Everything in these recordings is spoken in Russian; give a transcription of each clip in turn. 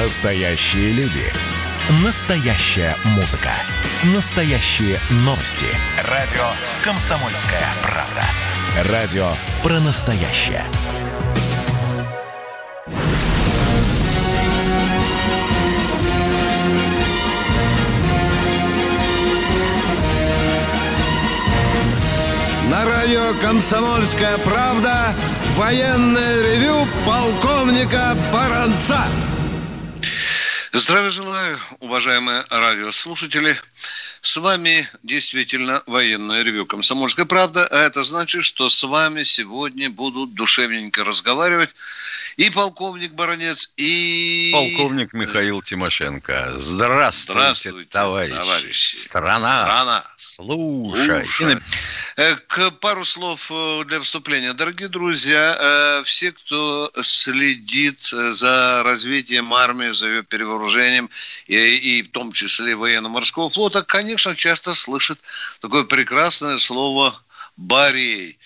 Настоящие люди. Настоящая музыка. Настоящие новости. Радио «Комсомольская правда». Радио про настоящее. На радио «Комсомольская правда» военное ревю полковника Баранца. Здравия желаю, уважаемые радиослушатели. С вами действительно военное ревю «Комсомольская правда», а это значит, что с вами сегодня будут душевненько разговаривать и полковник Баранец, и... Полковник Михаил Тимошенко. Здравствуйте, Здравствуйте товарищи. товарищи. Страна. Страна. Слушай. Слушай. Э, К пару слов э, для вступления. Дорогие друзья, э, все, кто следит за развитием армии, за ее перевооружением, и, и в том числе военно-морского флота, конечно, часто слышат такое прекрасное слово «барей».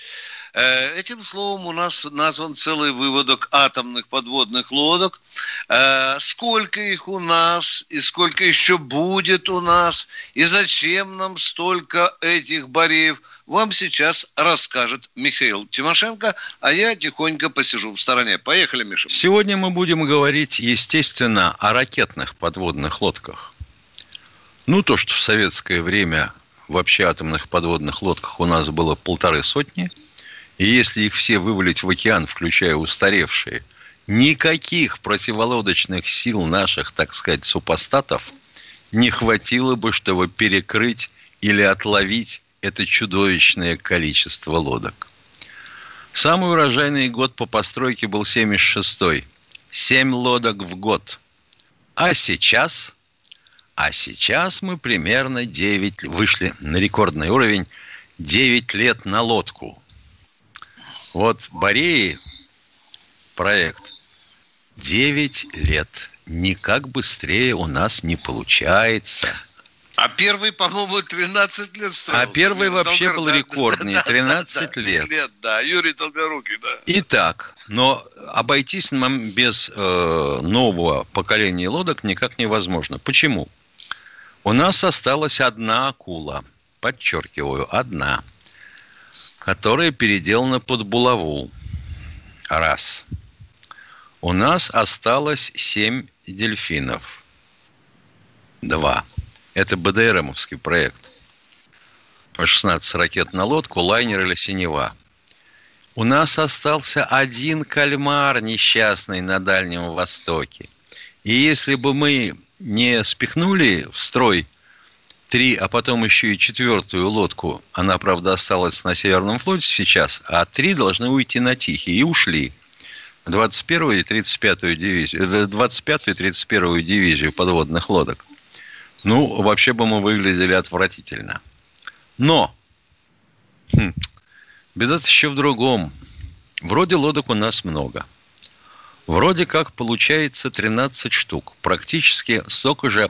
Э, Этим словом у нас назван целый выводок атомных подводных лодок. Э, Сколько их у нас и сколько еще будет у нас, и зачем нам столько этих бареев, вам сейчас расскажет Михаил Тимошенко, а я тихонько посижу в стороне. Поехали, Миша. Сегодня мы будем говорить, естественно, о ракетных подводных лодках. Ну, то, что в советское время вообще атомных подводных лодках у нас было полторы сотни, и если их все вывалить в океан, включая устаревшие, никаких противолодочных сил наших, так сказать, супостатов не хватило бы, чтобы перекрыть или отловить это чудовищное количество лодок. Самый урожайный год по постройке был 76-й. Семь лодок в год. А сейчас... А сейчас мы примерно 9... Вышли на рекордный уровень 9 лет на лодку. Вот Бореи проект 9 лет. Никак быстрее у нас не получается. А первый, по-моему, 13 лет строился. А первый Юрий вообще Долгор- был рекордный, да, да, 13 да, лет. Лет, да. Юрий Долгорукий, да. Итак, но обойтись нам без э, нового поколения лодок никак невозможно. Почему? У нас осталась одна акула, подчеркиваю, одна, которая переделана под булаву. Раз. У нас осталось семь дельфинов. Два. Это БДРМовский проект. По 16 ракет на лодку, лайнер или синева. У нас остался один кальмар несчастный на Дальнем Востоке. И если бы мы не спихнули в строй три, а потом еще и четвертую лодку, она, правда, осталась на Северном флоте сейчас, а три должны уйти на Тихий, и ушли. 21 и 35 дивизию, 25 и 31 дивизию подводных лодок. Ну, вообще бы мы выглядели отвратительно. Но хм, беда еще в другом. Вроде лодок у нас много. Вроде как получается 13 штук. Практически столько же,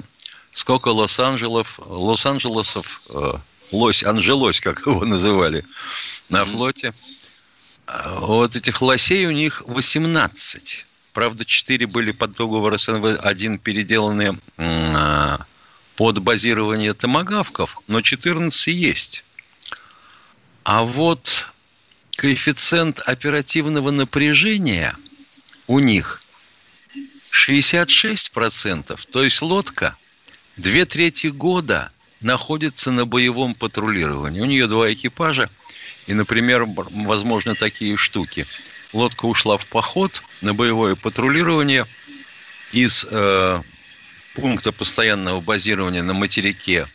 сколько Лос-Анджелов, Лос-Анджелесов, э, Лось-Анджелось, как его называли, на флоте. А Вот этих лосей у них 18. Правда, 4 были под договор СНВ, один переделанный м, а, под базирование томогавков, но 14 есть. А вот коэффициент оперативного напряжения у них 66%. То есть лодка две трети года находится на боевом патрулировании. У нее два экипажа. И, например, возможно такие штуки. Лодка ушла в поход на боевое патрулирование из э, пункта постоянного базирования на материке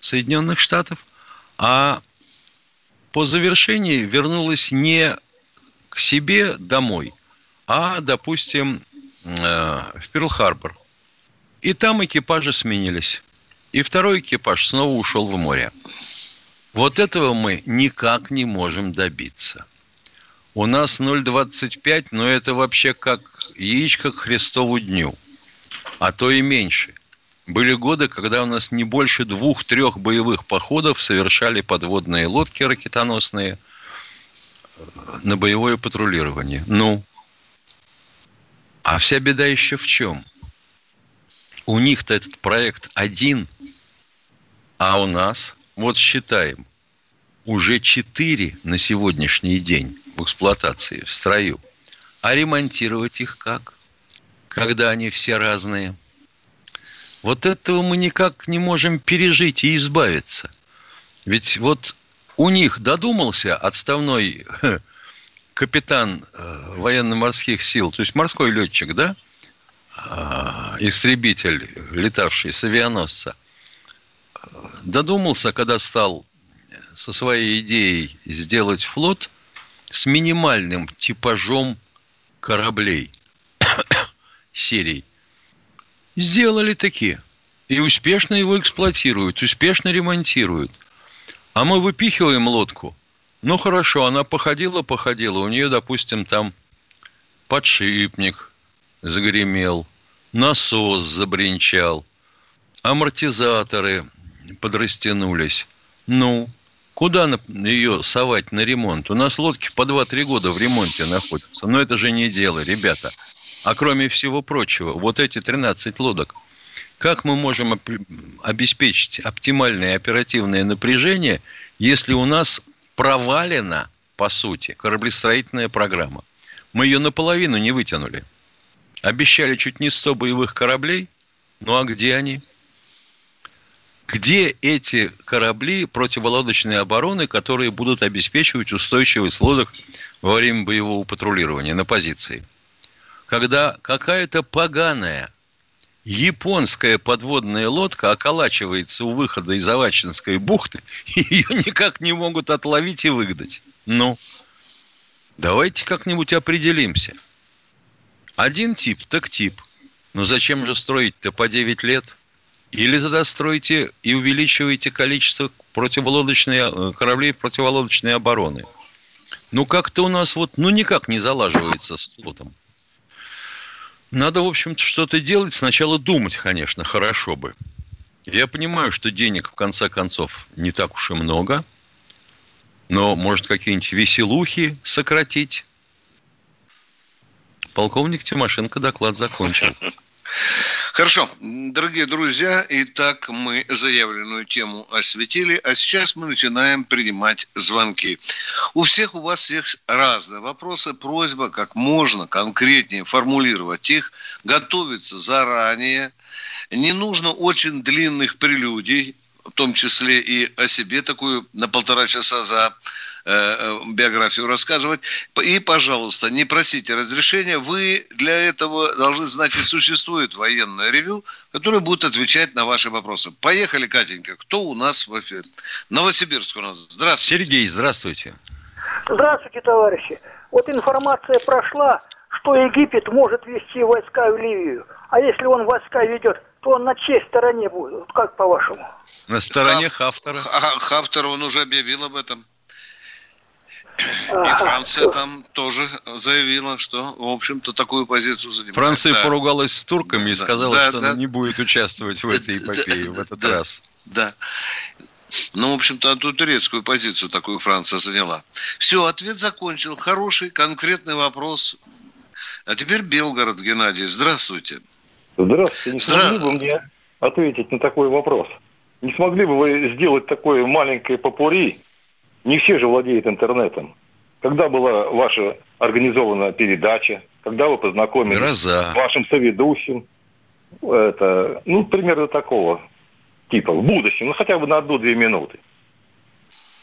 Соединенных Штатов, а по завершении вернулась не к себе домой, а, допустим, э, в Перл-Харбор. И там экипажи сменились. И второй экипаж снова ушел в море. Вот этого мы никак не можем добиться. У нас 0,25, но это вообще как яичко к Христову дню. А то и меньше. Были годы, когда у нас не больше двух-трех боевых походов совершали подводные лодки ракетоносные э, на боевое патрулирование. Ну, а вся беда еще в чем? У них-то этот проект один, а у нас, вот считаем, уже четыре на сегодняшний день в эксплуатации, в строю. А ремонтировать их как? Когда они все разные. Вот этого мы никак не можем пережить и избавиться. Ведь вот у них додумался отставной капитан э, военно-морских сил, то есть морской летчик, да, истребитель, летавший с авианосца, додумался, когда стал со своей идеей сделать флот с минимальным типажом кораблей серий. Сделали такие. И успешно его эксплуатируют, успешно ремонтируют. А мы выпихиваем лодку. Ну хорошо, она походила, походила. У нее, допустим, там подшипник загремел, насос забринчал, амортизаторы подрастянулись. Ну, Куда ее совать на ремонт? У нас лодки по 2-3 года в ремонте находятся. Но это же не дело, ребята. А кроме всего прочего, вот эти 13 лодок, как мы можем обеспечить оптимальное оперативное напряжение, если у нас провалена, по сути, кораблестроительная программа? Мы ее наполовину не вытянули. Обещали чуть не 100 боевых кораблей. Ну а где они? Где эти корабли противолодочной обороны, которые будут обеспечивать устойчивость лодок во время боевого патрулирования на позиции? Когда какая-то поганая японская подводная лодка околачивается у выхода из Авачинской бухты, и ее никак не могут отловить и выгнать. Ну, давайте как-нибудь определимся. Один тип, так тип. Но зачем же строить-то по 9 лет? Или тогда строите и увеличиваете количество противолодочной, э, кораблей противолодочной обороны. Ну, как-то у нас вот, ну, никак не залаживается с флотом. Надо, в общем-то, что-то делать. Сначала думать, конечно, хорошо бы. Я понимаю, что денег, в конце концов, не так уж и много. Но, может, какие-нибудь веселухи сократить? Полковник Тимошенко доклад закончил. Хорошо, дорогие друзья, итак, мы заявленную тему осветили, а сейчас мы начинаем принимать звонки. У всех у вас всех разные вопросы, просьба как можно конкретнее формулировать их, готовиться заранее. Не нужно очень длинных прелюдий, в том числе и о себе такую на полтора часа за биографию рассказывать. И, пожалуйста, не просите разрешения. Вы для этого должны знать, и существует военное ревю, которое будет отвечать на ваши вопросы. Поехали, Катенька. Кто у нас в эфире? Новосибирск у нас. Здравствуйте. Сергей, здравствуйте. Здравствуйте, товарищи. Вот информация прошла, что Египет может вести войска в Ливию. А если он войска ведет, то он на чьей стороне будет? Как по-вашему? На стороне Хафтера. Хафтер, он уже объявил об этом. И Франция там тоже заявила, что, в общем-то, такую позицию занимает. Франция да. поругалась с турками и сказала, да, что да. она не будет участвовать в этой эпопее в этот раз. Да. Ну, в общем-то, ту турецкую позицию такую Франция заняла. Все, ответ закончил. Хороший, конкретный вопрос. А теперь Белгород, Геннадий. Здравствуйте. Здравствуйте. Не Здра... смогли бы мне ответить на такой вопрос? Не смогли бы вы сделать такое маленькое попури не все же владеют интернетом. Когда была ваша организована передача, когда вы познакомились Гроза. с вашим соведущим, это, ну, примерно такого типа, в будущем, ну, хотя бы на одну-две минуты.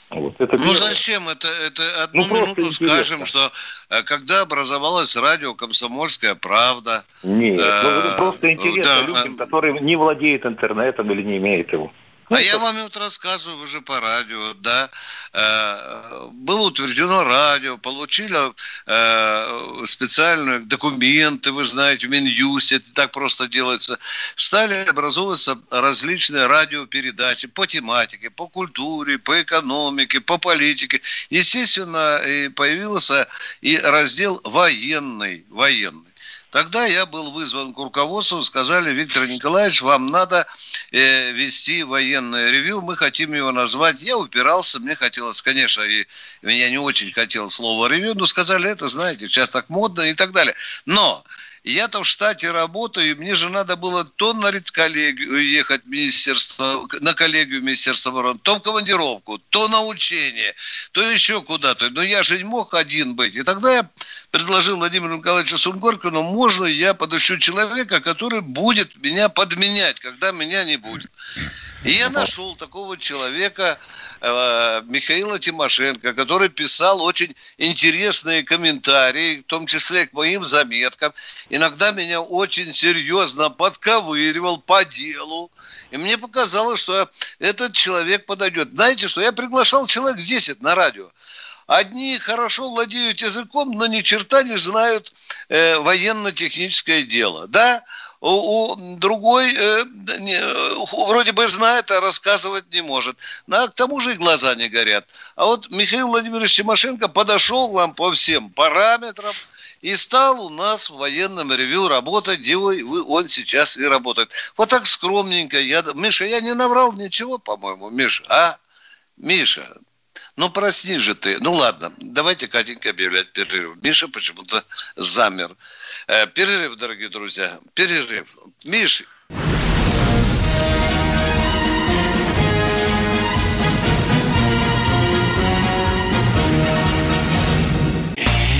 Вот, это ну зачем это, это одну ну, минуту скажем, что э, когда образовалась радио «Комсомольская правда». Нет, э, ну, просто интересно да, людям, которые не владеют интернетом или не имеют его. А я вам вот рассказываю уже по радио, да. Э, было утверждено радио, получили э, специальные документы, вы знаете, в Минюсте, это так просто делается. Стали образовываться различные радиопередачи по тематике, по культуре, по экономике, по политике. Естественно, и появился и раздел военный, военный. Тогда я был вызван к руководству, сказали, Виктор Николаевич, вам надо э, вести военное ревю, мы хотим его назвать. Я упирался, мне хотелось, конечно, и меня не очень хотел слово ревю, но сказали, это, знаете, сейчас так модно и так далее. Но Я там в штате работаю, и мне же надо было то на редколлегию ехать в министерство, на коллегию Министерства обороны, то в командировку, то на учение, то еще куда-то. Но я же не мог один быть. И тогда я предложил Владимиру Николаевичу Сунгоркину, можно я подыщу человека, который будет меня подменять, когда меня не будет. И я нашел такого человека, э, Михаила Тимошенко, который писал очень интересные комментарии, в том числе к моим заметкам. Иногда меня очень серьезно подковыривал по делу. И мне показалось, что этот человек подойдет. Знаете, что я приглашал человек 10 на радио. Одни хорошо владеют языком, но ни черта не знают э, военно-техническое дело. Да, у, у другой э, не, вроде бы знает, а рассказывать не может. Но к тому же и глаза не горят. А вот Михаил Владимирович Тимошенко подошел нам по всем параметрам и стал у нас в военном ревю работать, где он сейчас и работает. Вот так скромненько. Я, Миша, я не наврал ничего, по-моему, Миша, а? Миша, ну, просни же ты. Ну, ладно, давайте, Катенька, объявлять перерыв. Миша почему-то замер. Э, перерыв, дорогие друзья, перерыв. Миша.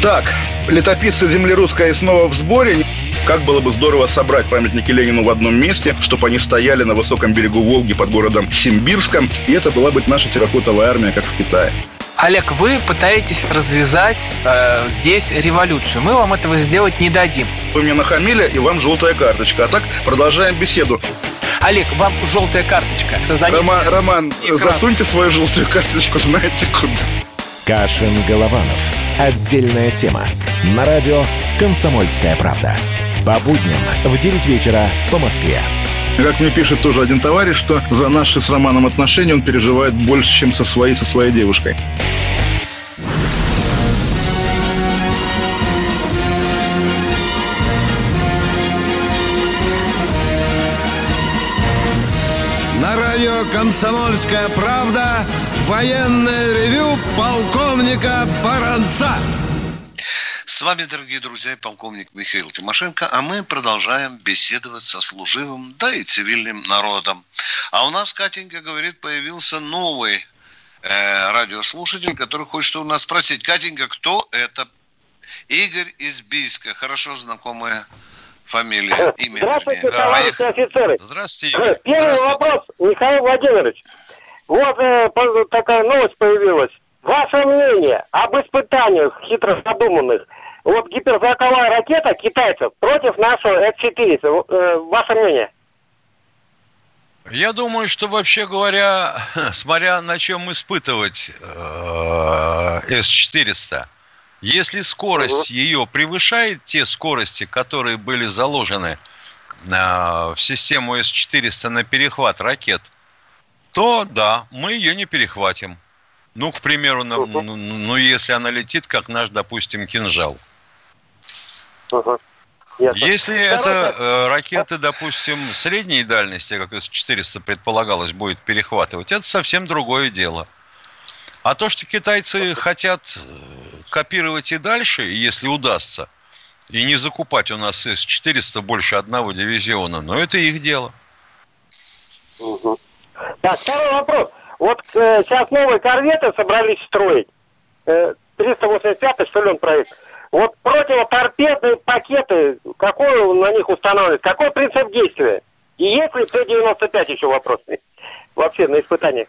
Так, летописцы земли русской снова в сборе. Как было бы здорово собрать памятники Ленину в одном месте, чтобы они стояли на высоком берегу Волги под городом Симбирском, и это была бы наша терракотовая армия, как в Китае. Олег, вы пытаетесь развязать э, здесь революцию. Мы вам этого сделать не дадим. Вы мне нахамили, и вам желтая карточка. А так продолжаем беседу. Олег, вам желтая карточка. Рома, Роман, экран. засуньте свою желтую карточку, знаете куда. Кашин-Голованов. Отдельная тема. На радио «Комсомольская правда». По будням в 9 вечера по Москве. Как мне пишет тоже один товарищ, что за наши с Романом отношения он переживает больше, чем со своей, со своей девушкой. На радио «Комсомольская правда» военное ревю полковника Баранца. С вами, дорогие друзья, полковник Михаил Тимошенко, а мы продолжаем беседовать со служивым, да и цивильным народом. А у нас, Катенька говорит, появился новый э, радиослушатель, который хочет у нас спросить. Катенька, кто это? Игорь из Бийска, хорошо знакомая фамилия, имя. Здравствуйте, вернее. товарищи да, офицеры. Здравствуйте, Игорь. Первый Здравствуйте. вопрос, Михаил Владимирович. Вот э, такая новость появилась. Ваше мнение об испытаниях хитро задуманных вот гиперзвуковая ракета китайцев против нашего С-400. Э, ваше мнение? Я думаю, что вообще говоря, смотря на чем испытывать э, С-400, если скорость угу. ее превышает те скорости, которые были заложены э, в систему С-400 на перехват ракет, то да, мы ее не перехватим. Ну, к примеру, на, ну, ну, если она летит, как наш, допустим, кинжал. Угу. Если это э, ракеты, допустим, средней дальности, как С-400 предполагалось, будет перехватывать, это совсем другое дело. А то, что китайцы хотят э, копировать и дальше, если удастся, и не закупать у нас С-400 больше одного дивизиона, но это их дело. Угу. Так, второй вопрос. Вот э, сейчас новые корветы собрались строить. Э, 385 что ли он проект. Вот противоторпедные пакеты, какой на них устанавливать, какой принцип действия? И есть ли Т-95 еще вопрос вообще на испытаниях?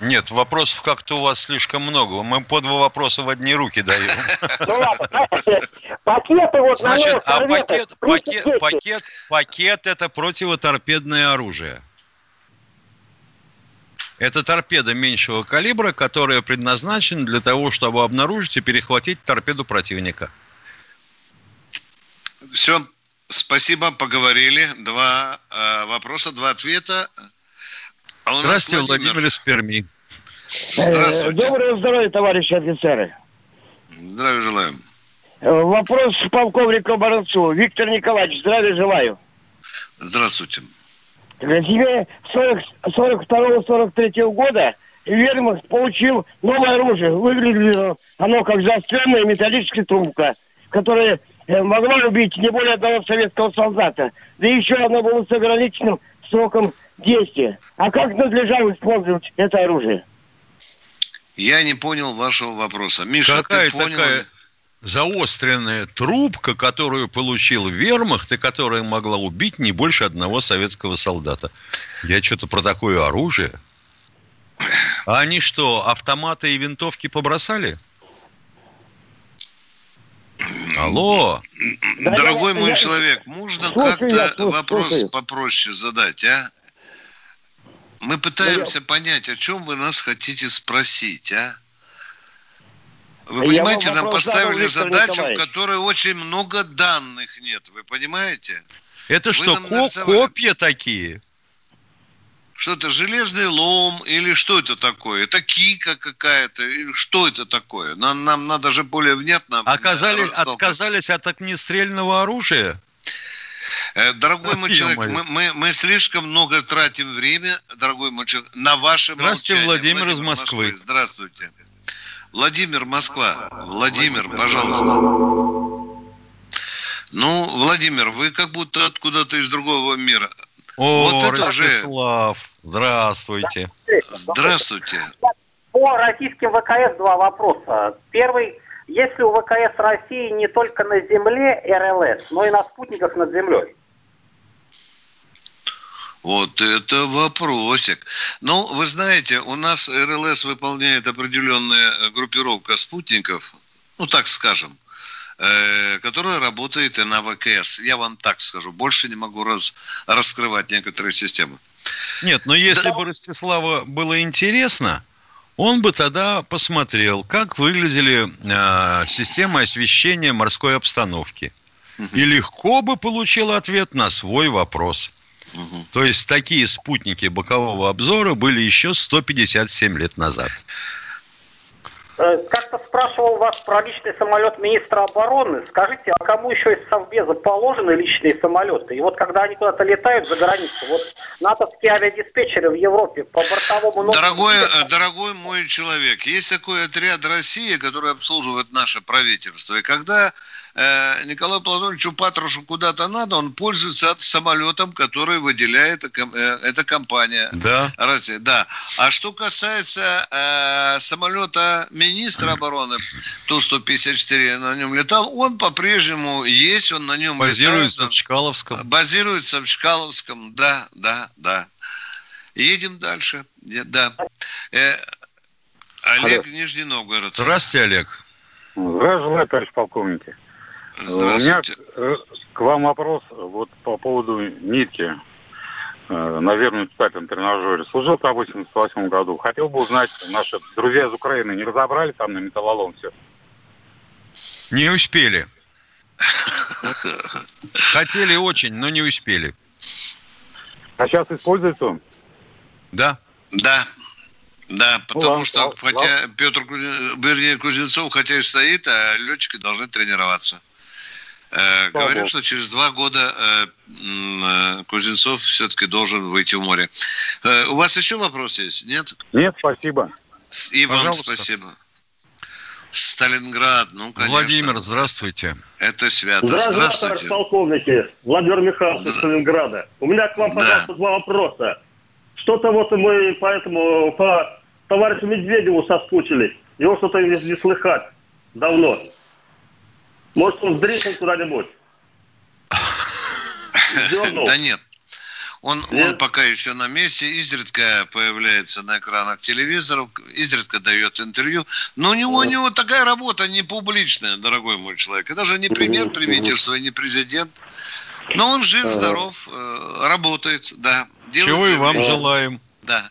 Нет, вопросов как-то у вас слишком много. Мы по два вопроса в одни руки даем. Ну ладно, пакеты вот Значит, а пакет, пакет, пакет, пакет это противоторпедное оружие. Это торпеда меньшего калибра, которая предназначена для того, чтобы обнаружить и перехватить торпеду противника. Все, спасибо, поговорили. Два э, вопроса, два ответа. А Здравствуйте, Владимир. Владимир из Перми. Здравствуйте. Доброго здоровья, товарищи офицеры. Здравия желаем. Э, вопрос полковнику Баранцу. Виктор Николаевич, здравия желаю. Здравствуйте. Тебе 42-43 года Вермахт получил новое оружие. Выглядело оно как заостренная металлическая трубка, которая э, могла убить не более одного советского солдата. Да еще оно было с ограниченным сроком действия. А как надлежало использовать это оружие? Я не понял вашего вопроса. Миша, Какая ты понял? такая заостренная трубка, которую получил вермахт и которая могла убить не больше одного советского солдата. Я что-то про такое оружие. А они что, автоматы и винтовки побросали? Алло, Да, Дорогой я- мой я- человек, можно как-то вопрос слушаю. попроще задать, а? Мы пытаемся понять, о чем вы нас хотите спросить, а? Вы Я понимаете, нам задал, поставили Виктор задачу, в которой очень много данных нет. Вы понимаете? это Вы что, ко- копья такие? Что это, железный лом или что это такое? Это кика какая-то? Что это такое? Нам, нам надо же более внятно... Оказали, растолковать. отказались от огнестрельного оружия? Э, Дорогой мой человек, мы, мы, мы слишком много тратим время, дорогой мой человек, на ваше Здравствуйте, молчание. Владимир из Москвы. Здравствуйте. Владимир, Москва. Владимир, пожалуйста. Ну, Владимир, вы как будто откуда-то из другого мира. О, Вот это уже- Ростислав, здравствуйте. Здравствуйте. По российским ВКС два вопроса. Первый. Есть ли у ВКС России не только на Земле РЛС, но и на спутниках над Землей? Вот это вопросик. Ну, вы знаете, у нас РЛС выполняет определенная э, группировка спутников, ну, так скажем, э, которая работает и на ВКС. Я вам так скажу, больше не могу раз, раскрывать некоторые системы. Нет, но если Да. бы Ростислава было интересно, он бы тогда посмотрел, как выглядели э, системы освещения морской обстановки. И легко бы получил ответ на свой вопрос. Мгм. То есть такие спутники бокового обзора были еще 157 лет назад. Э, Как-то спрашивал вас про личный самолет министра обороны. Скажите, а кому еще из Совбеза положены личные самолеты? И вот когда они куда-то летают за границу, вот натовские авиадиспетчеры в Европе по бортовому. Дорогой, э, дорогой мой человек, есть такой отряд России, который обслуживает наше правительство. И когда Николаю Платоновичу Патрушу куда-то надо, он пользуется самолетом, который выделяет э, э, эта компания. Да. Россия, да. А что касается э, самолета министра обороны Ту-154, на нем летал, он по-прежнему есть, он на нем Базируется летает. в Чкаловском. Базируется в Чкаловском, да, да, да. Едем дальше. Да. Э, Олег, Нижний Новгород. Здравствуйте, Олег. Желаю, товарищ полковники. У меня Здравствуйте. э, к вам вопрос вот по поводу нитки э, на верном пятом тренажере. Служил там в 88 году. Хотел бы узнать, наши друзья из Украины не разобрали там на металлолом все? Не успели. Хотели очень, но не успели. А сейчас используется он? Да. Да. Да, потому ладно, что, ладно. хотя Петр, Кузи- вернее, Кузнецов, хотя и стоит, а летчики должны тренироваться. Э, Слава говорят, Богу. что через два года э, э, Кузнецов все-таки должен выйти в море. У вас еще вопрос есть? Нет? Нет, спасибо. И вам Пожалуйста. спасибо. Сталинград, ну, конечно. Владимир, здравствуйте. Это свято. Здравствуйте, Здравствуйте. полковники. Владимир Михайлович из Сталинграда. У меня к вам, Да. пожалуйста, два вопроса. Что-то вот мы поэтому по товарищу Медведеву соскучились. Его что-то не, не слыхать давно. Может, он сдриснул куда-нибудь? Да нет. Он, Нет? он пока еще на месте, изредка появляется на экранах телевизоров, изредка дает интервью. Но у него, у него такая работа не публичная, дорогой мой человек. Это же не премьер правительства, не президент. Но он жив, здоров, э, работает, да. делает Чего и вам желаем. Да.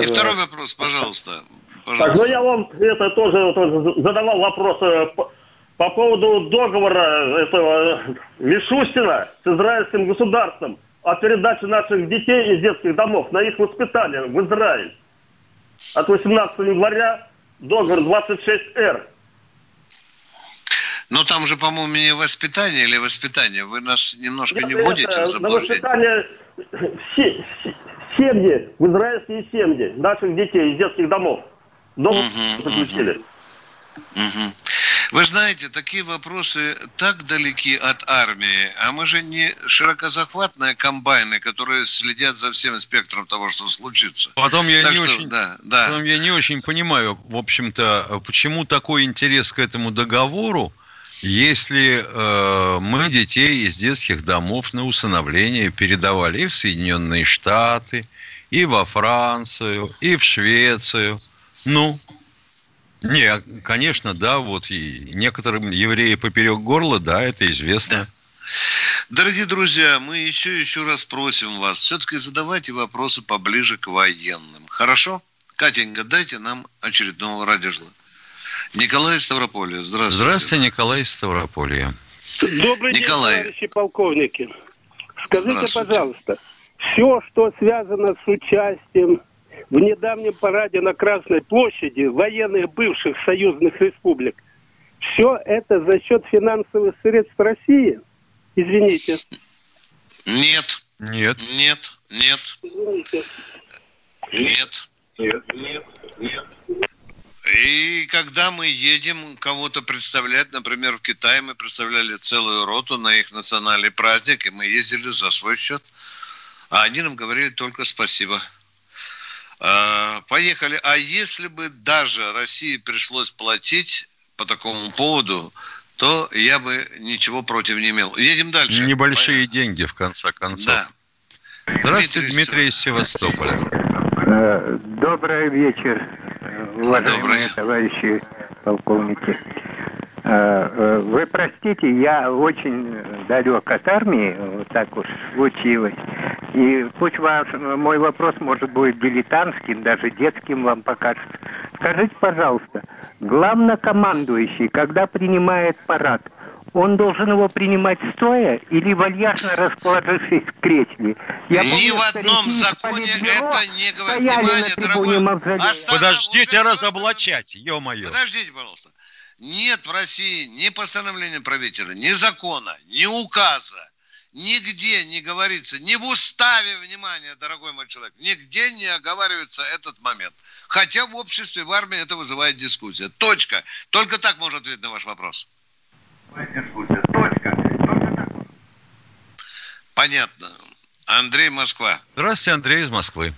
И второй вопрос, пожалуйста. Так, Пожалуйста. ну я вам это тоже, тоже задавал вопрос э, по, по поводу договора этого э, Мишустина с израильским государством о передаче наших детей из детских домов на их воспитание в Израиль. От 18 января договор 26Р. Ну там же, по-моему, не воспитание или воспитание. Вы нас немножко не Это вводите в на заблуждение. воспитание се- се- семьи, в израильские семьи наших детей из детских домов. Договор Мгм, заключили. Мгм. Вы знаете, такие вопросы так далеки от армии, а мы же не широкозахватные комбайны, которые следят за всем спектром того, что случится. Потом я, Так не, что, очень, да, да. потом я не очень понимаю, в общем-то, почему такой интерес к этому договору, если э, мы детей из детских домов на усыновление передавали и в Соединенные Штаты, и во Францию, и в Швецию. Ну, не, конечно, да, вот и некоторым евреи поперек горла, да, это известно. Дорогие друзья, мы еще еще раз просим вас, все-таки задавайте вопросы поближе к военным. Хорошо? Катенька, дайте нам очередного радиожла. Николай из Ставрополя, здравствуйте. Здравствуйте, Николай из Ставрополья. Добрый Николай. день, товарищи полковники. Скажите, пожалуйста, все, что связано с участием в недавнем параде на Красной площади военных бывших союзных республик, все это за счет финансовых средств России? Извините. Нет, Нет. нет, нет, Извините. нет. Нет, нет, нет. И когда мы едем кого-то представлять, например, в Китай мы представляли целую роту на их национальный праздник, и мы ездили за свой счет. А они нам говорили только спасибо. А, Поехали. А если бы даже России пришлось платить по такому поводу, то я бы ничего против не имел. Едем дальше. Небольшие деньги, в конце концов. Да. Здравствуйте, Дмитрий Дмитрий из Севастополя. Э, Добрый вечер, уважаемые Добрый. товарищи полковники. Э, э, Вы простите, я очень далек от армии, вот так уж случилось. И пусть ваш, мой вопрос может быть дилетантским, даже детским вам покажется. Скажите, пожалуйста, главнокомандующий, когда принимает парад, он должен его принимать стоя или вальяжно расположившись в кресле? Я Ни помню, в одном законе это не говорит. Внимание, дорогой. Мавзолея. Подождите разоблачать, ё-моё. Подождите, пожалуйста. Нет в России ни постановления правителя, ни закона, ни указа. Нигде не говорится, ни в уставе, внимание, дорогой мой человек, нигде не оговаривается этот момент. Хотя в обществе, в армии это вызывает дискуссия. Точка. Только так можно ответить на ваш вопрос. Понятно. Андрей Москва. Здравствуйте, Андрей из Москвы.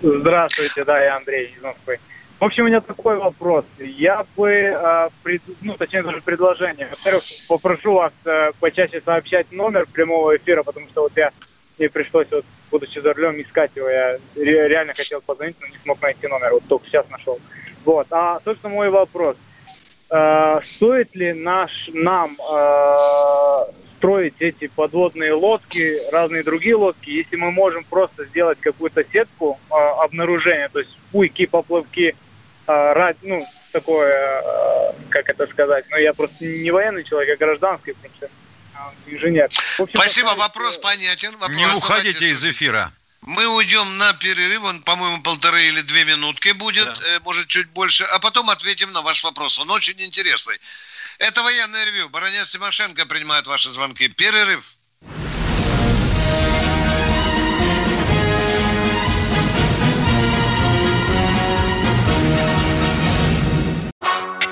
Здравствуйте, да, я Андрей из Москвы. В общем, у меня такой вопрос. Я бы, э, пред- ну, точнее, даже предложение. Во-первых, попрошу вас э, почаще сообщать номер прямого эфира, потому что вот я, мне пришлось, вот, будучи за рулем, искать его. Я ре- реально хотел позвонить, но не смог найти номер. Вот только сейчас нашел. Вот. А, собственно, мой вопрос. Э, стоит ли наш, нам э, строить эти подводные лодки, разные другие лодки, если мы можем просто сделать какую-то сетку э, обнаружения, то есть буйки, поплавки, э, ра- ну, такое, э, как это сказать, ну, я просто не военный человек, а гражданский, потому что э, инженер. Общем, Спасибо, вопрос понятен. Вопрос Не давайте уходите из эфира. Мы уйдем на перерыв, он, по-моему, полторы или две минутки будет, э, может, чуть больше, а потом ответим на ваш вопрос. Он очень интересный. Это военное ревю. Баронец Тимошенко принимает ваши звонки. Перерыв.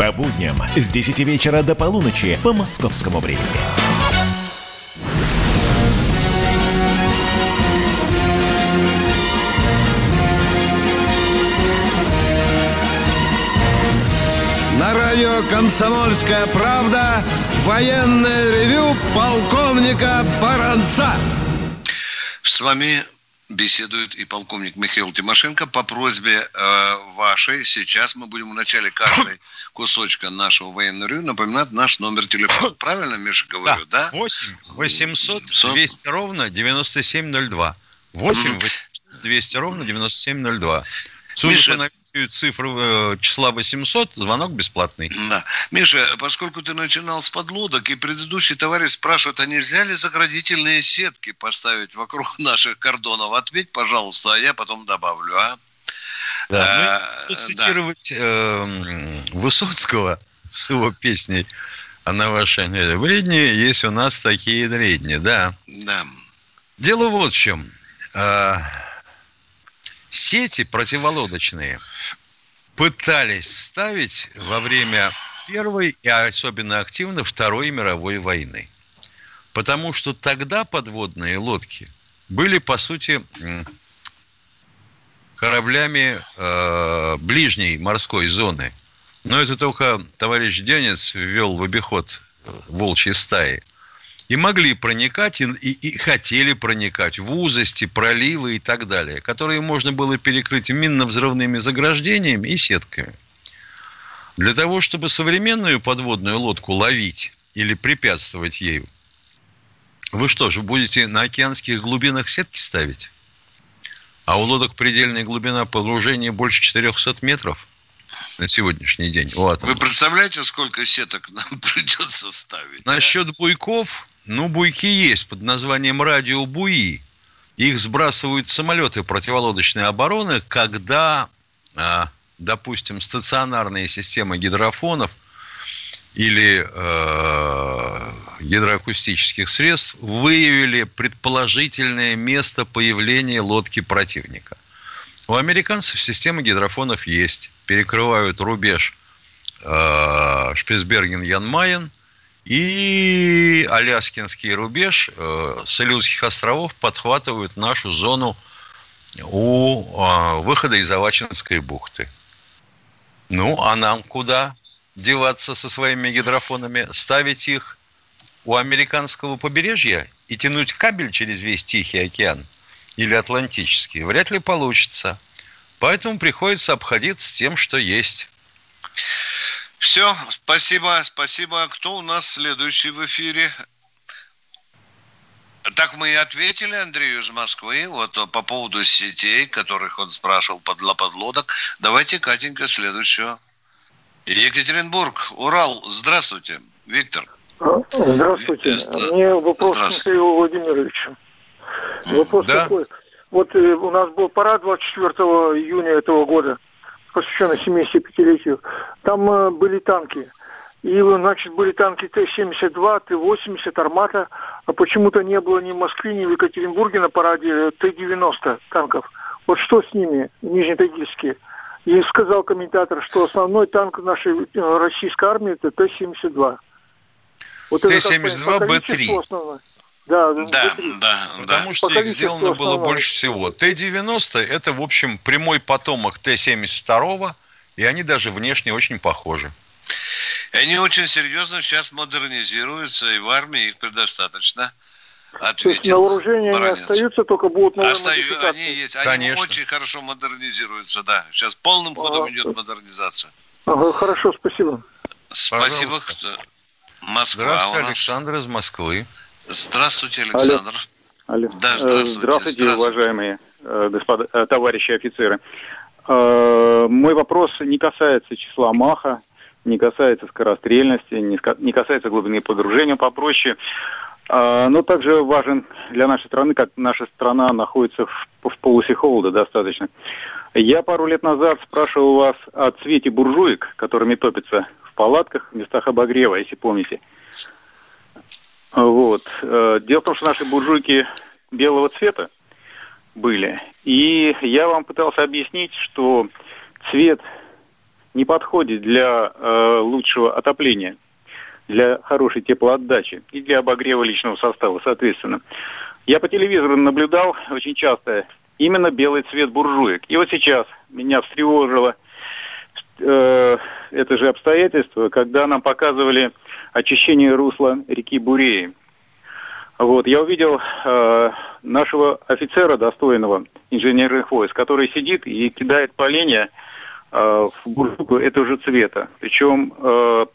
По будням с 10 вечера до полуночи по московскому времени. На радио «Комсомольская правда» военное ревю полковника Баранца. С вами беседует и полковник Михаил Тимошенко по просьбе э, вашей. Сейчас мы будем в начале каждой кусочка нашего военного ревю напоминать наш номер телефона. Правильно, Миша, говорю, да? 8 800 200 ровно 9702. 8 800 200 ровно 9702. Судя Миша, по, цифры э, числа 800, звонок бесплатный. Да. Миша, поскольку ты начинал с подлодок, и предыдущий товарищ спрашивает, а нельзя ли заградительные сетки поставить вокруг наших кордонов? Ответь, пожалуйста, а я потом добавлю, а? Да, ну, цитировать э, Высоцкого с его песней «Она ваша бредни», есть у нас такие бредни, да. Да. Дело вот в чем. Сети противолодочные пытались ставить во время Первой и особенно активно Второй мировой войны. Потому что тогда подводные лодки были, по сути, кораблями э, ближней морской зоны. Но это только товарищ Денец ввел в обиход э, волчьей стаи. И могли проникать, и, и, и хотели проникать в узости, проливы и так далее, которые можно было перекрыть минно-взрывными заграждениями и сетками. Для того, чтобы современную подводную лодку ловить или препятствовать ею, вы что же, будете на океанских глубинах сетки ставить? А у лодок предельная глубина погружения больше 400 метров на сегодняшний день. Вы представляете, сколько сеток нам придется ставить? Насчет да? буйков, ну, буйки есть под названием радиобуи. Их сбрасывают самолеты противолодочной обороны, когда, а, допустим, стационарные системы гидрофонов – или э, гидроакустических средств выявили предположительное место появления лодки противника. У американцев система гидрофонов есть. Перекрывают рубеж э, Шпицберген-Ян-Майен и Аляскинский рубеж э, с Илюзских островов подхватывают нашу зону у э, выхода из Авачинской бухты. Ну, а нам куда? деваться со своими гидрофонами, ставить их у американского побережья и тянуть кабель через весь Тихий океан или Атлантический, вряд ли получится. Поэтому приходится обходиться тем, что есть. Все, спасибо, спасибо. Кто у нас следующий в эфире? Так мы и ответили Андрею из Москвы вот по поводу сетей, которых он спрашивал под подлодок. Давайте, Катенька, следующего. Екатеринбург, Урал, здравствуйте, Виктор. Здравствуйте. Мне вопрос к Михаилу Владимировичу. Вопрос да? такой. Вот э, у нас был парад 24 июня этого года, посвященный 75-летию. Там э, были танки. И, значит, были танки Т-72, Т-80, Армата. А почему-то не было ни в Москве, ни в Екатеринбурге на параде Т-90 танков. Вот что с ними, нижнетагильские? И сказал комментатор, что основной танк нашей э, российской армии это Т-72. Вот Т-72 Б-3. Да, да, да, да. Потому что их сделано было больше всего. Т-90 это, в общем, прямой потомок Т-72, и они даже внешне очень похожи. Они очень серьезно сейчас модернизируются, и в армии их предостаточно. Ответил. То есть на вооружении они остаются, только будут новые Остаю, Они есть. Они Конечно. очень хорошо модернизируются, да. Сейчас полным ходом ага. идет модернизация. Ага, хорошо, спасибо. Спасибо. Кто... Москва Здравствуйте, Александр из Москвы. Здравствуйте, Александр. Алло. Да, здравствуйте. Здравствуйте, здравствуйте. уважаемые э, господа, э, товарищи офицеры. Э, мой вопрос не касается числа Маха, не касается скорострельности, не касается глубины погружения, попроще. Но также важен для нашей страны, как наша страна находится в, в полосе холода достаточно. Я пару лет назад спрашивал вас о цвете буржуек, которыми топятся в палатках, в местах обогрева, если помните. Вот. Э, дело в том, что наши буржуйки белого цвета были. И я вам пытался объяснить, что цвет не подходит для э, лучшего отопления для хорошей теплоотдачи и для обогрева личного состава, соответственно. Я по телевизору наблюдал очень часто именно белый цвет буржуек. И вот сейчас меня встревожило э, это же обстоятельство, когда нам показывали очищение русла реки Буреи. Вот, я увидел э, нашего офицера достойного инженерных войск, который сидит и кидает поленья э, в буржуйку этого же цвета. Причем э,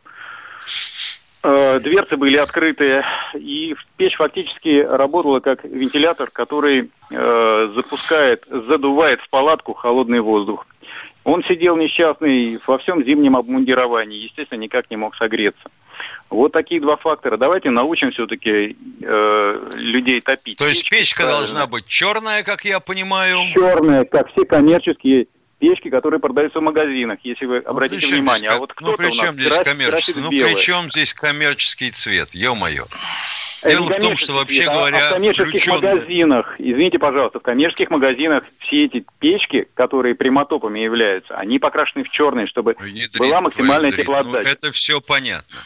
Э, дверцы были открыты, и печь фактически работала как вентилятор, который э, запускает, задувает в палатку холодный воздух. Он сидел несчастный во всем зимнем обмундировании, естественно, никак не мог согреться. Вот такие два фактора. Давайте научим все-таки э, людей топить. То есть печка правильно. должна быть черная, как я понимаю? Черная, как все коммерческие печки, которые продаются в магазинах, если вы ну, обратите внимание. Здесь, а вот кто ну, при чем здесь коммерческий? Ну, при чем здесь коммерческий цвет? Ё-моё. Дело в том, что вообще цвет, говоря... А в коммерческих включенные... магазинах, извините, пожалуйста, в коммерческих магазинах все эти печки, которые прямотопами являются, они покрашены в черный, чтобы ядрит, была максимальная теплоотдача. Ну, это все понятно.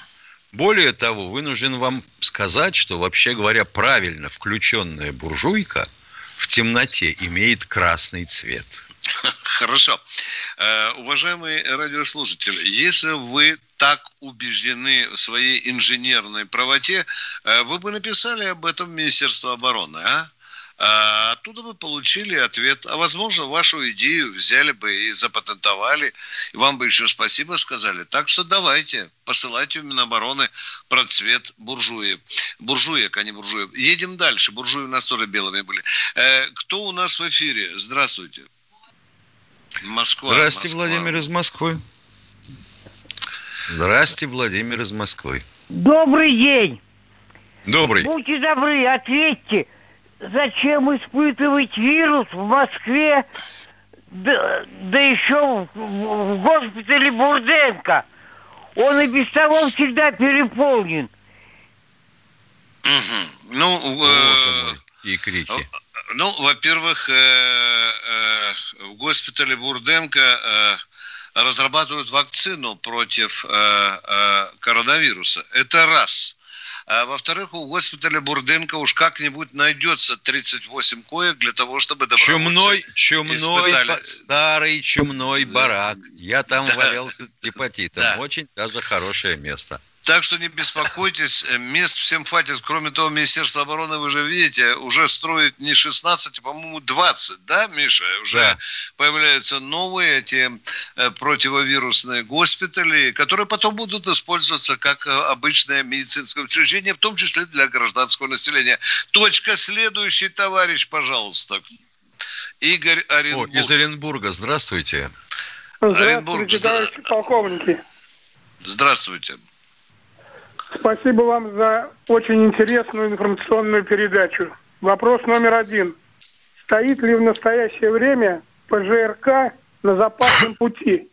Более того, вынужден вам сказать, что, вообще говоря, правильно включенная буржуйка в темноте имеет красный цвет. Хорошо. Э, уважаемые радиослушатели, если вы так убеждены в своей инженерной правоте, э, вы бы написали об этом в Министерство обороны, а? а оттуда вы получили ответ. А возможно, вашу идею взяли бы и запатентовали, и вам бы еще спасибо сказали. Так что давайте, посылайте в Минобороны про цвет буржуи. Буржуек, а не буржуев. Едем дальше. Буржуи у нас тоже белыми были. Э, кто у нас в эфире? Здравствуйте. Москва. Здравствуйте, Москва. Владимир из Москвы. Здравствуйте, Владимир из Москвы. Добрый день. Добрый. Будьте добры, ответьте, зачем испытывать вирус в Москве, да, да еще в, в госпитале Бурденко? Он и без того всегда переполнен. Угу. Ну, э, и крики. Ну, во-первых, э, э, в госпитале Бурденко э, разрабатывают вакцину против коронавируса. Это раз. А во-вторых, у госпиталя Бурденко уж как-нибудь найдется 38 коек для того, чтобы Чумной, чумной, испытали... старый чумной барак. Я там да. валялся гепатитом. Да. Очень даже хорошее место. Так что не беспокойтесь, э, мест всем хватит. Кроме того, Министерство обороны, вы же видите, уже строит не 16, а, по-моему, 20, да, Миша? Уже да. появляются новые эти э, противовирусные госпитали, которые потом будут использоваться как э, обычное медицинское учреждение, в том числе для гражданского населения. Точка следующий, товарищ, пожалуйста. Игорь Оренбург. О, из Оренбурга. Здравствуйте. Здравствуйте, Оренбург. товарищи полковники. Здравствуйте. Спасибо вам за очень интересную информационную передачу. Вопрос номер один. Стоит ли в настоящее время ПЖРК на запасном пути?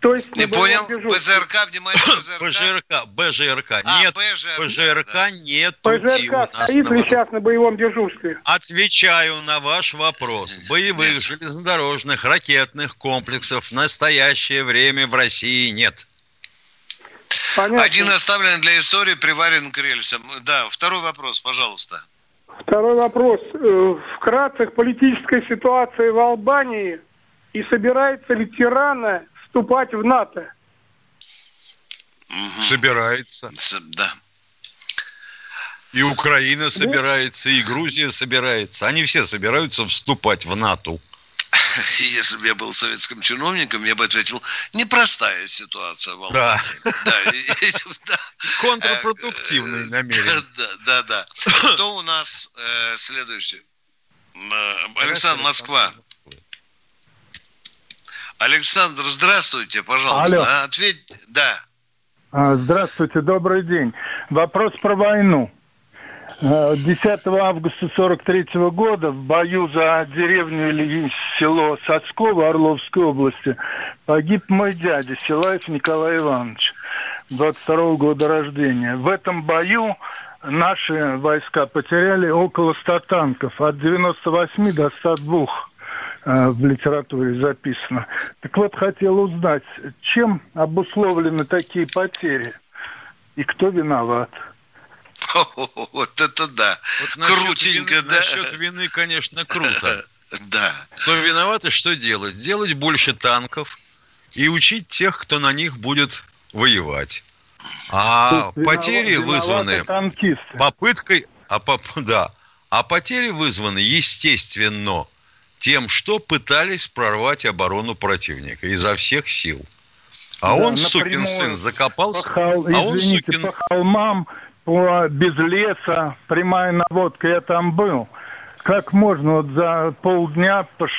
То есть не понял? ПЖРК, внимание, ПЖРК. БЖРК. А, нет, ПЖРК, ПЖРК да. нет ПЖРК пути у нас стоит ли сейчас на боевом дежурстве? Отвечаю на ваш вопрос. Боевых нет. железнодорожных ракетных комплексов в настоящее время в России нет. Понятно. Один оставлен для истории, приварен к рельсам. Да, второй вопрос, пожалуйста. Второй вопрос. Э, вкратце к политической ситуации в Албании и собирается ли Тирана вступать в НАТО? Угу. Собирается. Да. И Украина собирается, и Грузия собирается. Они все собираются вступать в НАТО. если бы я был советским чиновником, я бы ответил, непростая ситуация в Да. да. Контрпродуктивный э, намерение. Да, да, да. Кто у нас э, следующий? Э, Александр Москва. Александр, здравствуйте, пожалуйста. Алло. Ответь, да. А, здравствуйте, добрый день. Вопрос про войну. 10 августа 43 года в бою за деревню или село Сацково Орловской области погиб мой дядя Силаев Николай Иванович, 22 года рождения. В этом бою наши войска потеряли около 100 танков, от 98 до 102 э, в литературе записано. Так вот, хотел узнать, чем обусловлены такие потери и кто виноват? Вот это да. Вот Крутенько, вины, да. Насчет вины, конечно, круто. Да. Кто виноват и что делать? Делать больше танков и учить тех, кто на них будет воевать. А Тут потери вызваны попыткой, а, поп, да, а потери вызваны, естественно, тем, что пытались прорвать оборону противника изо всех сил. А да, он, сукин сын, закопался. По хол... а он, Извините, сукин... по холмам по, без леса, прямая наводка, я там был. Как можно вот за полдня пош,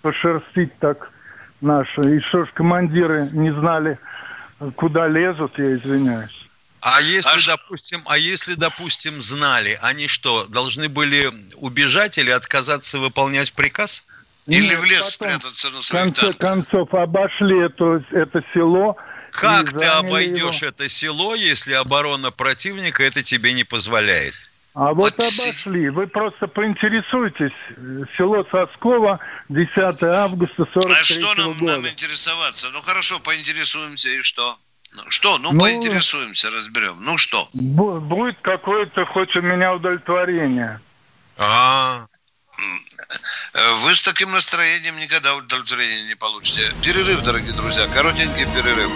пошерстить так наши. И что ж командиры не знали, куда лезут, я извиняюсь. А если, а допустим, а если, допустим, знали, они что, должны были убежать или отказаться выполнять приказ? Или Нет, в лес спрятаться на своих В конце концов обошли это, это село. Как ты обойдешь его. это село, если оборона противника это тебе не позволяет? А вот, вот обошли. Вы просто поинтересуйтесь. Село Соскова, 10 августа 43 А что нам, года. нам интересоваться? Ну хорошо, поинтересуемся и что? Ну, что? Ну, ну, поинтересуемся, разберем. Ну, что? Будет какое-то хоть у меня удовлетворение. А, вы с таким настроением никогда удовлетворения не получите. Перерыв, дорогие друзья, коротенький перерыв.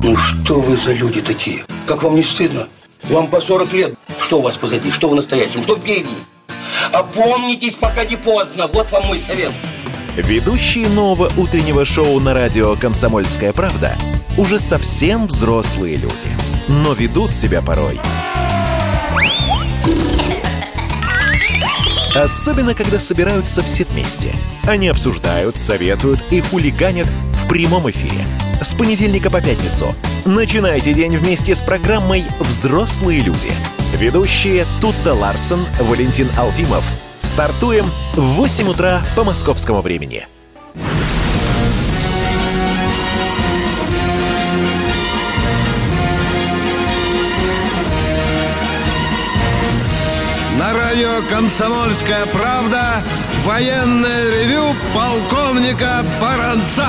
Ну что вы за люди такие? Как вам не стыдно? Вам по 40 лет. Что у вас позади? Что вы настоящем? Что впереди? Опомнитесь, пока не поздно. Вот вам мой совет. Ведущие нового утреннего шоу на радио «Комсомольская правда» уже совсем взрослые люди. Но ведут себя порой. Особенно, когда собираются все вместе. Они обсуждают, советуют и хулиганят в прямом эфире. С понедельника по пятницу. Начинайте день вместе с программой «Взрослые люди». Ведущие Тутта Ларсон, Валентин Алфимов. Стартуем в 8 утра по московскому времени. Радио «Комсомольская правда» военное ревю полковника Баранца.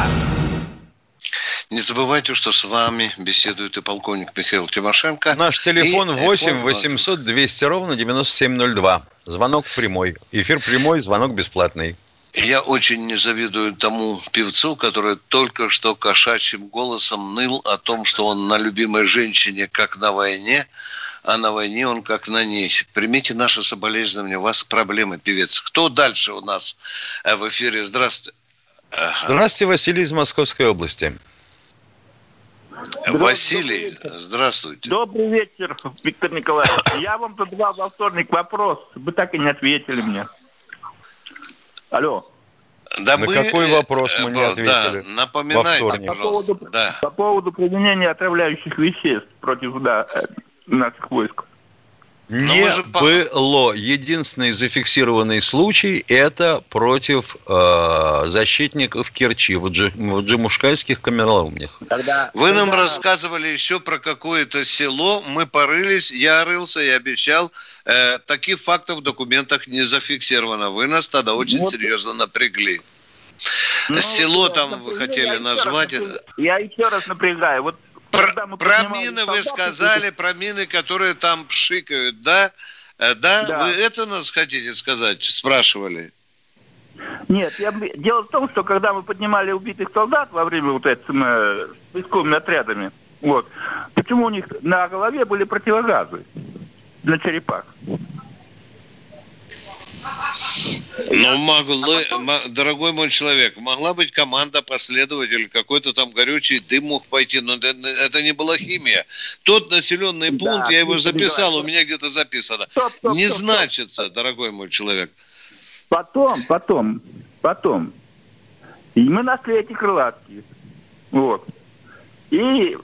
Не забывайте, что с вами беседует и полковник Михаил Тимошенко. Наш телефон 8 800 200 ровно 9702. Звонок прямой. Эфир прямой, звонок бесплатный. Я очень не завидую тому певцу, который только что кошачьим голосом ныл о том, что он на любимой женщине, как на войне, а на войне он как на ней. Примите наше соболезнование, у вас проблемы, певец. Кто дальше у нас э, в эфире? Здравствуйте. Здравствуйте, Василий из Московской области. Василий, здравствуйте. Добрый вечер, Виктор Николаевич. Я вам задавал во вторник вопрос, вы так и не ответили мне. Алло. Да На мы, какой вопрос мы не ответили? Да, напоминайте, пожалуйста. По поводу, да. по поводу применения отравляющих веществ против да, э, наших войск. Не было. Единственный зафиксированный случай – это против э, защитников Керчи в, джи, в джимушкайских камероломнях. Когда, Вы когда... нам рассказывали еще про какое-то село. Мы порылись, я рылся и обещал. Э, таких фактов в документах не зафиксировано. Вы нас тогда очень вот. серьезно напрягли. Ну, Село там вы хотели назвать. Я еще раз напрягаю. Вот про, про мины вы сказали, про мины, которые там пшикают, да? Э, да? да? Вы это нас хотите сказать? Спрашивали. Нет, я, дело в том, что когда мы поднимали убитых солдат во время вот этими э, поисковыми отрядами, вот, почему у них на голове были противогазы для черепах? Ну, могло, а потом... дорогой мой человек, могла быть команда последователь, какой-то там горючий дым мог пойти, но это не была химия. Тот населенный пункт, да, я его записал, у меня где-то записано, стоп, стоп, не стоп, значится, стоп. дорогой мой человек. Потом, потом, потом, и мы нашли эти крылатки, вот, и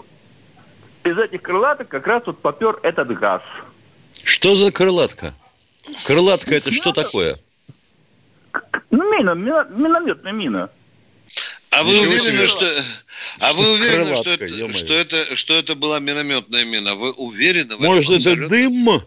из этих крылаток как раз вот попер этот газ. Что за крылатка? Крылатка это что такое? Ну, мина, мина минометная мина. А вы уверены, что, а вы уверены, что это, что это, что это была минометная мина? Вы уверены? Может, это дым,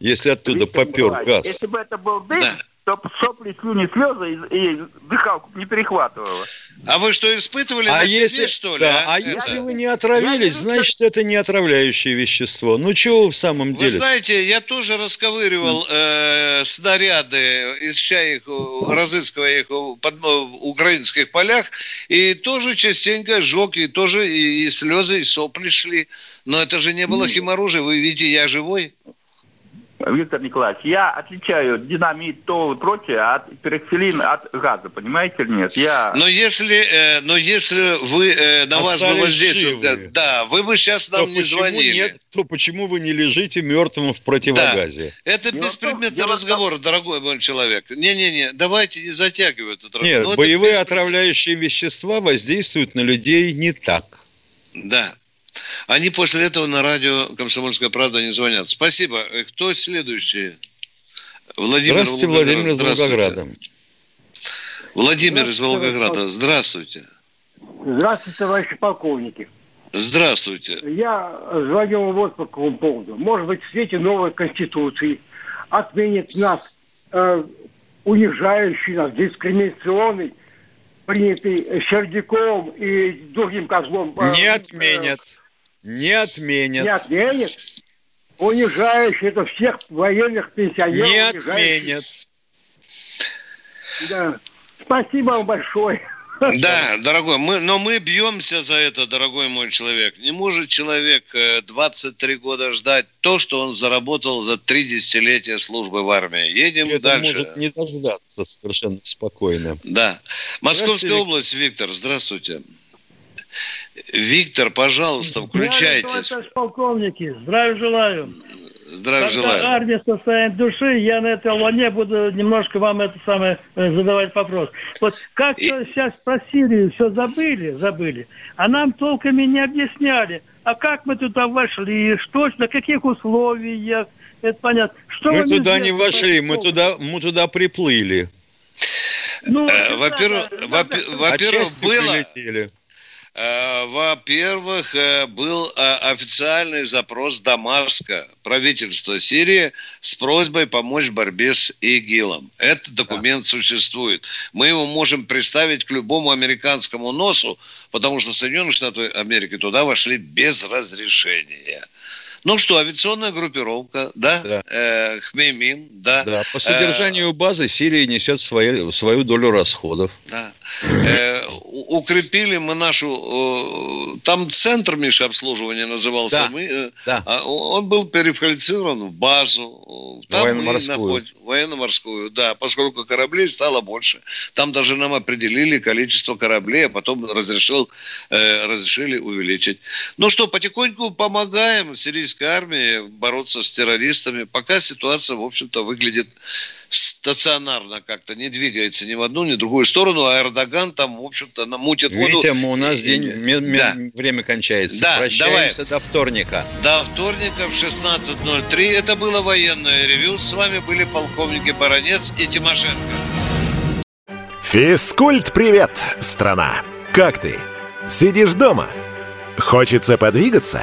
если оттуда попер газ? Если бы это был дым, да чтобы сопли, слюни, слезы и, и дыхалку не перехватывало. А вы что, испытывали а на если, себе, что ли? Да, а, а если вы не отравились, я значит, это не отравляющее вещество. Ну, чего в самом деле? Вы знаете, я тоже расковыривал э, снаряды, изучая их, разыскивая их под, в украинских полях, и тоже частенько жег, и тоже и, и слезы, и сопли шли. Но это же не было химоружия. Вы видите, я живой. Виктор Николаевич, я отличаю динамит, то и прочее от пероксилин от газа, понимаете или нет? Я... Но если, э, но если вы э, на вас бы воздействовали, да, вы бы сейчас нам то не звонили. Нет, то почему вы не лежите мертвым в противогазе? Да. Это Дело беспредметный том, разговор, дорогой мой человек. Не-не-не, давайте не затягивать этот разговор. Нет, Ну, это боевые беспред- отравляющие вещества воздействуют на людей не так. Да. Они после этого на радио «Комсомольская правда» не звонят. Спасибо. Э, Кто следующий? Владимир Здравствуйте, Волгоград. Владимир из. Волгограда. Владимир из Волгограда. Здравствуйте. Здравствуйте, товарищи полковники. Здравствуйте. Я звоню вам вот по какому поводу. Может быть, в свете новой Конституции отменит нас, э, унижающий нас, дискриминационный, принятый Сердюковым и другим козлом. э, Не э, отменят. Не отменят. Не отменит? Унижающий это всех военных пенсионеров. Не отменят. Да. Спасибо вам большое. Да, дорогой, мы, но мы бьемся за это, дорогой мой человек. Не может человек э, 23 года ждать то, что он заработал за три десятилетия службы в армии. Едем Это дальше. может не дождаться совершенно спокойно. Да. Московская область, Виктор, здравствуйте. Виктор, пожалуйста, включайтесь. Товарищ полковники, здравия желаю. Здравия Когда желаю. армия состояние души, я на этой волне буду немножко вам это самое э, задавать вопрос. Вот как сейчас про Сирию все забыли, забыли, а нам толком и не объясняли, а как мы туда вошли, что, на каких условиях, это понятно. Что мы туда не вошли, мы туда, мы туда приплыли. Ну, Э, Во-первых, во-пе- во-первых, было, прилетели. Э, Во-первых, э, был э, официальный запрос Дамаска, правительства Сирии, с просьбой помочь в борьбе с ИГИЛом. Этот документ существует. Мы его можем представить к любому американскому носу, потому что Соединенные Штаты Америки туда вошли без разрешения. Ну что, авиационная группировка, да, Э, Хмеймим, да. Да, по Э, содержанию базы Сирия несет свои, свою долю расходов. Да. Э, укрепили мы нашу... э, там центр, Миша, обслуживания назывался. Да, Мы, э, да. а он был переквалифицирован в базу. Там мы Военно-морскую. наход- Военно-морскую, да. Поскольку кораблей стало больше. Там даже нам определили количество кораблей, а потом разрешил, э, разрешили увеличить. Ну что, потихоньку помогаем сирийской армии бороться с террористами. Пока ситуация, в общем-то, выглядит стационарно как-то, не двигается ни в одну, ни в другую сторону, а Эрдоган там, в общем-то, намутит воду. Видите, мы- у нас И- день, Да. время кончается. Да, Прощаемся до вторника. До вторника в 16.03. Это было военное ревю. С вами были полковники Баранец и Тимошенко. Физкульт-привет, страна! Как ты? Сидишь дома? Хочется подвигаться?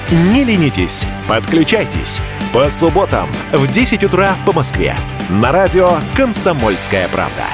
Не ленитесь, подключайтесь. По субботам в 10 утра по Москве. На радио «Комсомольская правда».